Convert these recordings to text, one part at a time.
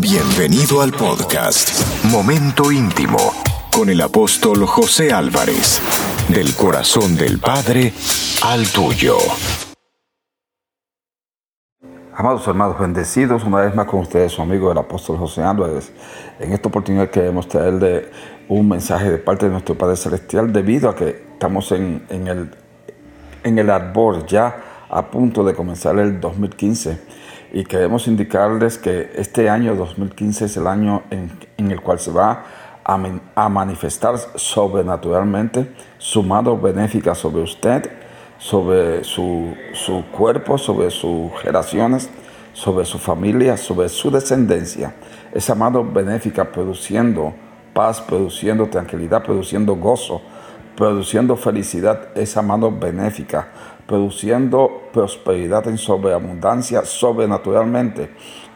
Bienvenido al podcast Momento Íntimo con el apóstol José Álvarez, del corazón del Padre al tuyo. Amados hermanos, bendecidos una vez más con ustedes, su amigo el apóstol José Álvarez. En esta oportunidad queremos traerle un mensaje de parte de nuestro Padre Celestial debido a que estamos en, el, en el arbor ya a punto de comenzar el 2015 y queremos indicarles que este año 2015 es el año en, el cual se va a, manifestar sobrenaturalmente su mano benéfica sobre usted, sobre su, su cuerpo, sobre sus generaciones, sobre su familia, sobre su descendencia. Esa mano benéfica produciendo paz, produciendo tranquilidad, produciendo gozo, produciendo felicidad, esa mano benéfica produciendo prosperidad en sobreabundancia sobrenaturalmente.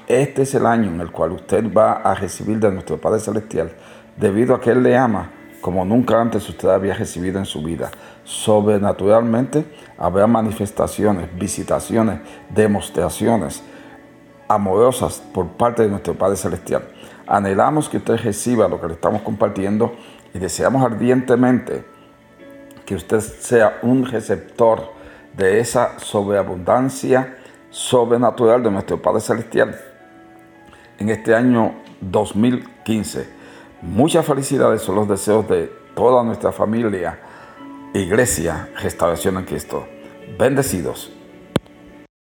Este es el año en el cual usted va a recibir de nuestro Padre Celestial, debido a que Él le ama como nunca antes usted había recibido en su vida. Sobrenaturalmente habrá manifestaciones, visitaciones, demostraciones amorosas por parte de nuestro Padre Celestial. Anhelamos que usted reciba lo que le estamos compartiendo y deseamos ardientemente que usted sea un receptor de esa sobreabundancia sobrenatural de nuestro Padre Celestial en este año 2015. Muchas felicidades son los deseos de toda nuestra familia, iglesia, restauración en Cristo. Bendecidos.